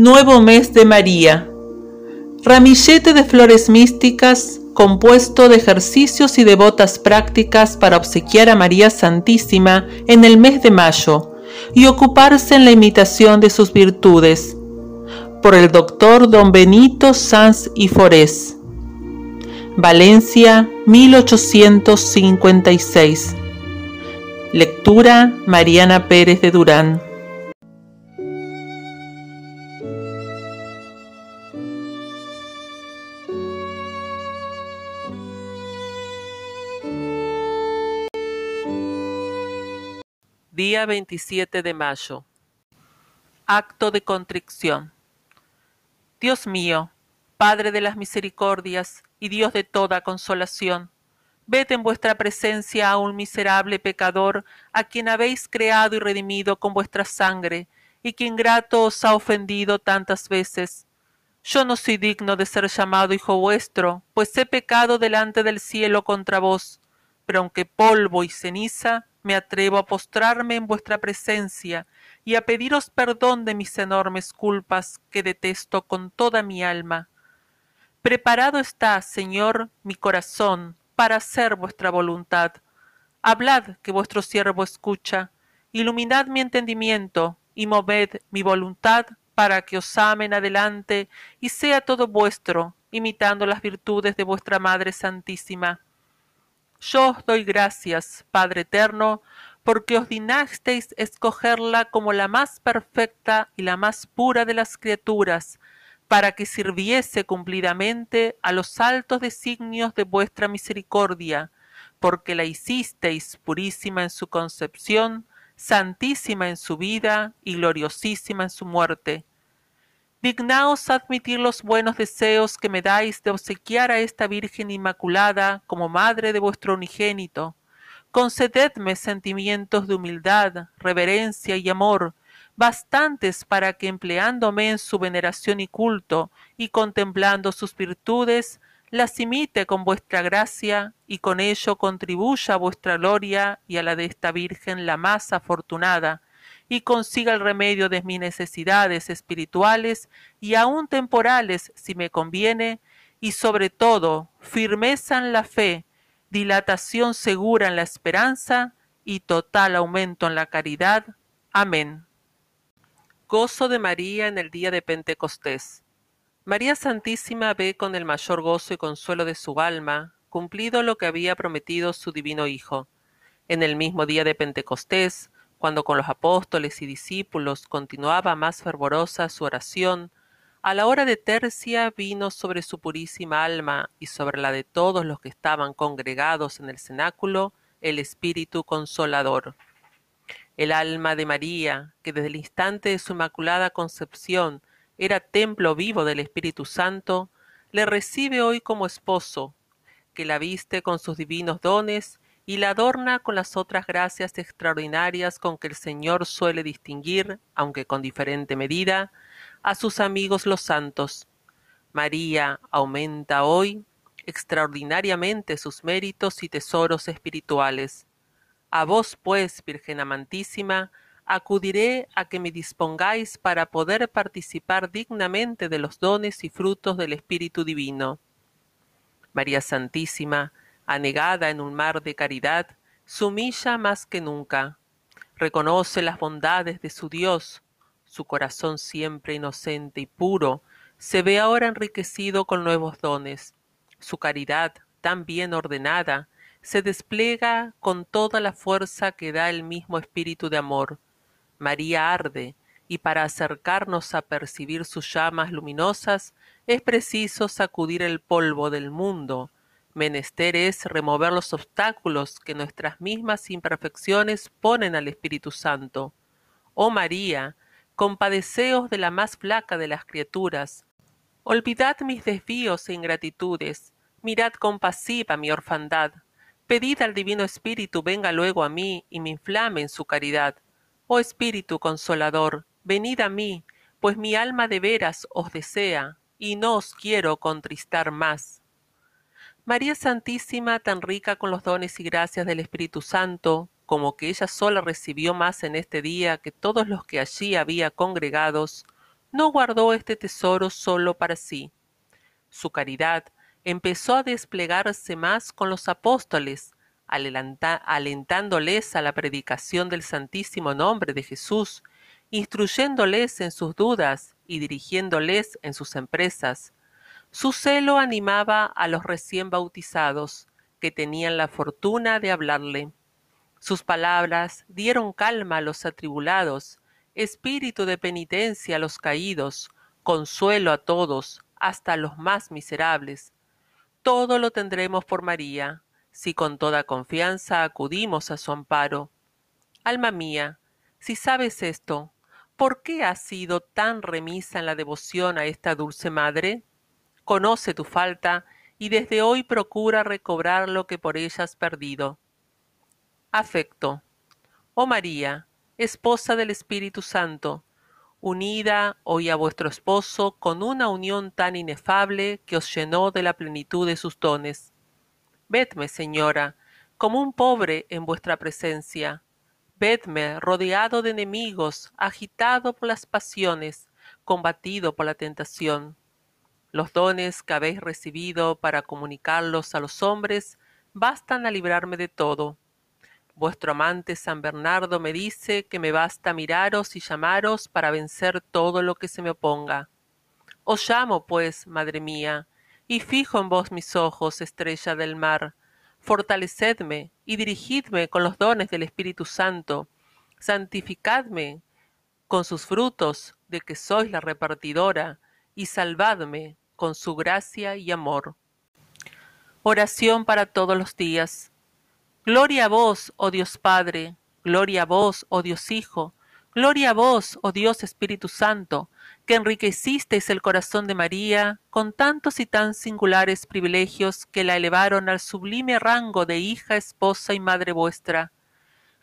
Nuevo mes de María. Ramillete de flores místicas compuesto de ejercicios y devotas prácticas para obsequiar a María Santísima en el mes de mayo y ocuparse en la imitación de sus virtudes. Por el doctor don Benito Sanz y Forés. Valencia, 1856. Lectura Mariana Pérez de Durán. Día 27 de mayo. Acto de contrición. Dios mío, Padre de las misericordias y Dios de toda consolación, ved en vuestra presencia a un miserable pecador a quien habéis creado y redimido con vuestra sangre, y quien grato os ha ofendido tantas veces. Yo no soy digno de ser llamado hijo vuestro, pues he pecado delante del cielo contra vos, pero aunque polvo y ceniza, me atrevo a postrarme en vuestra presencia y a pediros perdón de mis enormes culpas que detesto con toda mi alma. Preparado está, Señor, mi corazón para hacer vuestra voluntad. Hablad que vuestro siervo escucha, iluminad mi entendimiento y moved mi voluntad para que os amen adelante y sea todo vuestro, imitando las virtudes de vuestra Madre Santísima yo os doy gracias, Padre eterno, porque os dinasteis escogerla como la más perfecta y la más pura de las criaturas, para que sirviese cumplidamente a los altos designios de vuestra misericordia, porque la hicisteis purísima en su concepción, santísima en su vida y gloriosísima en su muerte Dignaos admitir los buenos deseos que me dais de obsequiar a esta Virgen Inmaculada como madre de vuestro unigénito. Concededme sentimientos de humildad, reverencia y amor, bastantes para que empleándome en su veneración y culto, y contemplando sus virtudes, las imite con vuestra gracia y con ello contribuya a vuestra gloria y a la de esta Virgen la más afortunada, y consiga el remedio de mis necesidades espirituales y aun temporales si me conviene, y sobre todo firmeza en la fe, dilatación segura en la esperanza y total aumento en la caridad. Amén. Gozo de María en el día de Pentecostés. María Santísima ve con el mayor gozo y consuelo de su alma cumplido lo que había prometido su divino Hijo. En el mismo día de Pentecostés, cuando con los apóstoles y discípulos continuaba más fervorosa su oración, a la hora de tercia vino sobre su purísima alma y sobre la de todos los que estaban congregados en el cenáculo el Espíritu Consolador. El alma de María, que desde el instante de su inmaculada concepción era templo vivo del Espíritu Santo, le recibe hoy como esposo, que la viste con sus divinos dones y la adorna con las otras gracias extraordinarias con que el Señor suele distinguir, aunque con diferente medida, a sus amigos los santos. María aumenta hoy extraordinariamente sus méritos y tesoros espirituales. A vos, pues, Virgen amantísima, acudiré a que me dispongáis para poder participar dignamente de los dones y frutos del Espíritu Divino. María Santísima, anegada en un mar de caridad, se humilla más que nunca, reconoce las bondades de su Dios, su corazón siempre inocente y puro, se ve ahora enriquecido con nuevos dones. Su caridad, tan bien ordenada, se despliega con toda la fuerza que da el mismo espíritu de amor. María arde, y para acercarnos a percibir sus llamas luminosas es preciso sacudir el polvo del mundo, Menester es remover los obstáculos que nuestras mismas imperfecciones ponen al Espíritu Santo. Oh María, compadeceos de la más flaca de las criaturas. Olvidad mis desvíos e ingratitudes, mirad compasiva mi orfandad. Pedid al Divino Espíritu venga luego a mí y me inflame en su caridad. Oh Espíritu Consolador, venid a mí, pues mi alma de veras os desea, y no os quiero contristar más. María Santísima, tan rica con los dones y gracias del Espíritu Santo, como que ella sola recibió más en este día que todos los que allí había congregados, no guardó este tesoro solo para sí. Su caridad empezó a desplegarse más con los apóstoles, alentándoles a la predicación del santísimo nombre de Jesús, instruyéndoles en sus dudas y dirigiéndoles en sus empresas, su celo animaba a los recién bautizados, que tenían la fortuna de hablarle. Sus palabras dieron calma a los atribulados, espíritu de penitencia a los caídos, consuelo a todos, hasta a los más miserables. Todo lo tendremos por María, si con toda confianza acudimos a su amparo. Alma mía, si sabes esto, ¿por qué has sido tan remisa en la devoción a esta dulce madre? conoce tu falta y desde hoy procura recobrar lo que por ella has perdido. Afecto. Oh María, esposa del Espíritu Santo, unida hoy a vuestro esposo con una unión tan inefable que os llenó de la plenitud de sus dones. Vedme, señora, como un pobre en vuestra presencia. Vedme rodeado de enemigos, agitado por las pasiones, combatido por la tentación. Los dones que habéis recibido para comunicarlos a los hombres bastan a librarme de todo. Vuestro amante San Bernardo me dice que me basta miraros y llamaros para vencer todo lo que se me oponga. Os llamo, pues, madre mía, y fijo en vos mis ojos, estrella del mar. Fortalecedme y dirigidme con los dones del Espíritu Santo. Santificadme con sus frutos de que sois la repartidora, y salvadme con su gracia y amor. Oración para todos los días. Gloria a vos, oh Dios Padre, gloria a vos, oh Dios Hijo, gloria a vos, oh Dios Espíritu Santo, que enriquecisteis el corazón de María con tantos y tan singulares privilegios que la elevaron al sublime rango de hija, esposa y madre vuestra.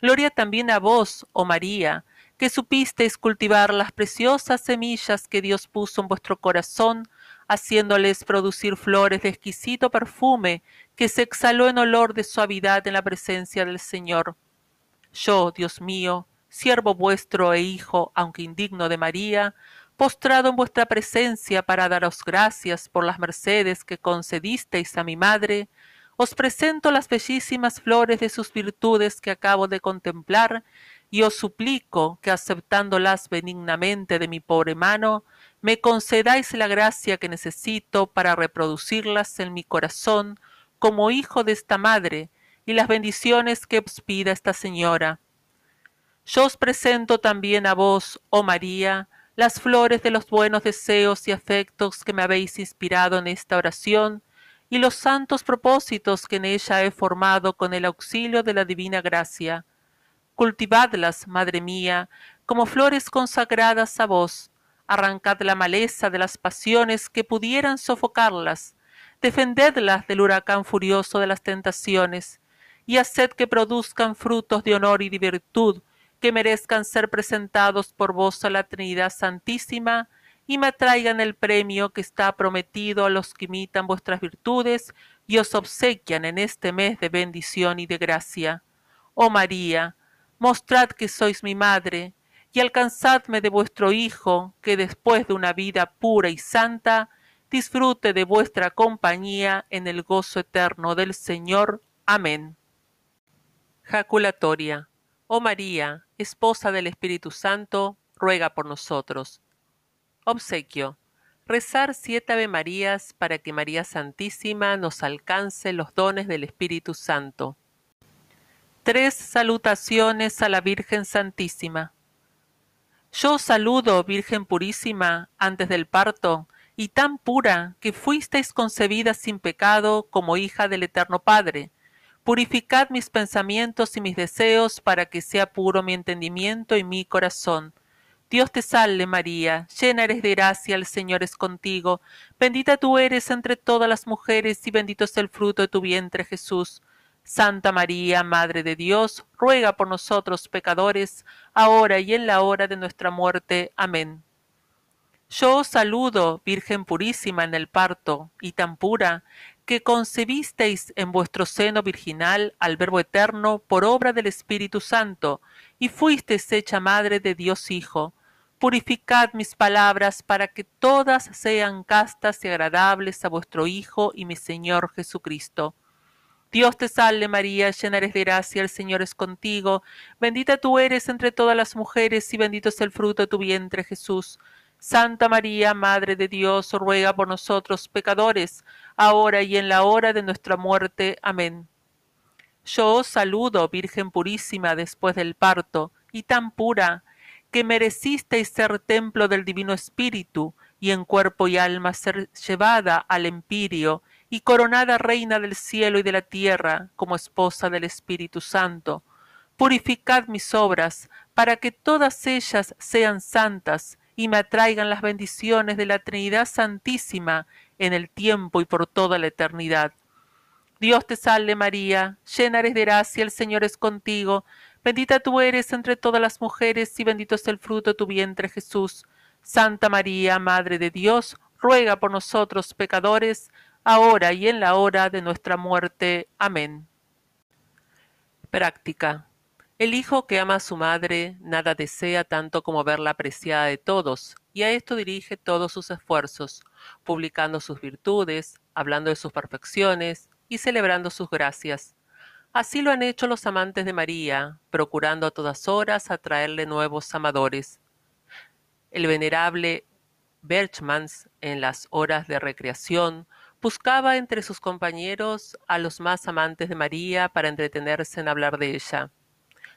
Gloria también a vos, oh María, que supisteis cultivar las preciosas semillas que Dios puso en vuestro corazón haciéndoles producir flores de exquisito perfume que se exhaló en olor de suavidad en la presencia del Señor. Yo, Dios mío, siervo vuestro e hijo, aunque indigno de María, postrado en vuestra presencia para daros gracias por las mercedes que concedisteis a mi madre, os presento las bellísimas flores de sus virtudes que acabo de contemplar y os suplico que aceptándolas benignamente de mi pobre mano, me concedáis la gracia que necesito para reproducirlas en mi corazón como hijo de esta madre y las bendiciones que os pida esta señora. Yo os presento también a vos, oh María, las flores de los buenos deseos y afectos que me habéis inspirado en esta oración y los santos propósitos que en ella he formado con el auxilio de la divina gracia Cultivadlas, madre mía, como flores consagradas a vos. Arrancad la maleza de las pasiones que pudieran sofocarlas. Defendedlas del huracán furioso de las tentaciones. Y haced que produzcan frutos de honor y de virtud que merezcan ser presentados por vos a la Trinidad Santísima y me traigan el premio que está prometido a los que imitan vuestras virtudes y os obsequian en este mes de bendición y de gracia. Oh María, mostrad que sois mi madre, y alcanzadme de vuestro Hijo, que después de una vida pura y santa, disfrute de vuestra compañía en el gozo eterno del Señor. Amén. Jaculatoria. Oh María, esposa del Espíritu Santo, ruega por nosotros. Obsequio. Rezar siete Ave Marías para que María Santísima nos alcance los dones del Espíritu Santo tres salutaciones a la Virgen Santísima. Yo saludo, Virgen purísima, antes del parto, y tan pura que fuisteis concebida sin pecado como hija del Eterno Padre. Purificad mis pensamientos y mis deseos para que sea puro mi entendimiento y mi corazón. Dios te salve María, llena eres de gracia, el Señor es contigo, bendita tú eres entre todas las mujeres y bendito es el fruto de tu vientre Jesús. Santa María, Madre de Dios, ruega por nosotros pecadores, ahora y en la hora de nuestra muerte. Amén. Yo os saludo, Virgen purísima en el parto, y tan pura, que concebisteis en vuestro seno virginal al Verbo Eterno por obra del Espíritu Santo, y fuisteis hecha madre de Dios Hijo. Purificad mis palabras para que todas sean castas y agradables a vuestro Hijo y mi Señor Jesucristo Dios te salve María, llena eres de gracia, el Señor es contigo, bendita tú eres entre todas las mujeres y bendito es el fruto de tu vientre Jesús. Santa María, Madre de Dios, ruega por nosotros pecadores, ahora y en la hora de nuestra muerte. Amén. Yo os saludo, Virgen purísima después del parto, y tan pura, que merecisteis ser templo del Divino Espíritu, y en cuerpo y alma ser llevada al empirio, y coronada reina del cielo y de la tierra, como esposa del Espíritu Santo, purificad mis obras, para que todas ellas sean santas, y me atraigan las bendiciones de la Trinidad Santísima en el tiempo y por toda la eternidad. Dios te salve María, llena eres de gracia, el Señor es contigo, bendita tú eres entre todas las mujeres y bendito es el fruto de tu vientre Jesús. Santa María, Madre de Dios, ruega por nosotros pecadores, ahora y en la hora de nuestra muerte. Amén. Práctica. El hijo que ama a su madre nada desea tanto como verla apreciada de todos, y a esto dirige todos sus esfuerzos, publicando sus virtudes, hablando de sus perfecciones y celebrando sus gracias. Así lo han hecho los amantes de María, procurando a todas horas atraerle nuevos amadores. El venerable Berchmans, en las horas de recreación, Buscaba entre sus compañeros a los más amantes de María para entretenerse en hablar de ella.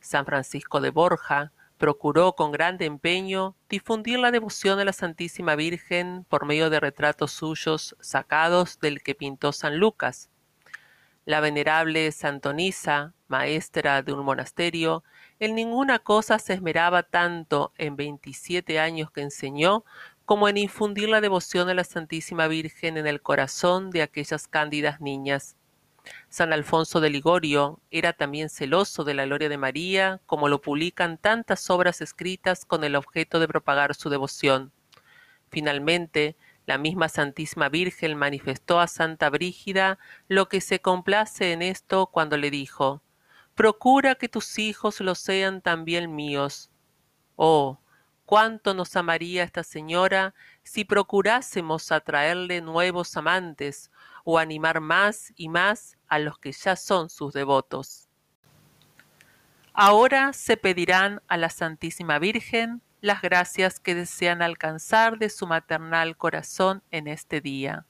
San Francisco de Borja procuró con grande empeño difundir la devoción de la Santísima Virgen por medio de retratos suyos sacados del que pintó San Lucas. La venerable Santonisa, maestra de un monasterio, en ninguna cosa se esmeraba tanto en veintisiete años que enseñó como en infundir la devoción a la Santísima Virgen en el corazón de aquellas cándidas niñas. San Alfonso de Ligorio era también celoso de la gloria de María, como lo publican tantas obras escritas con el objeto de propagar su devoción. Finalmente, la misma Santísima Virgen manifestó a Santa Brígida lo que se complace en esto cuando le dijo Procura que tus hijos lo sean también míos. Oh, cuánto nos amaría esta señora si procurásemos atraerle nuevos amantes o animar más y más a los que ya son sus devotos. Ahora se pedirán a la Santísima Virgen las gracias que desean alcanzar de su maternal corazón en este día.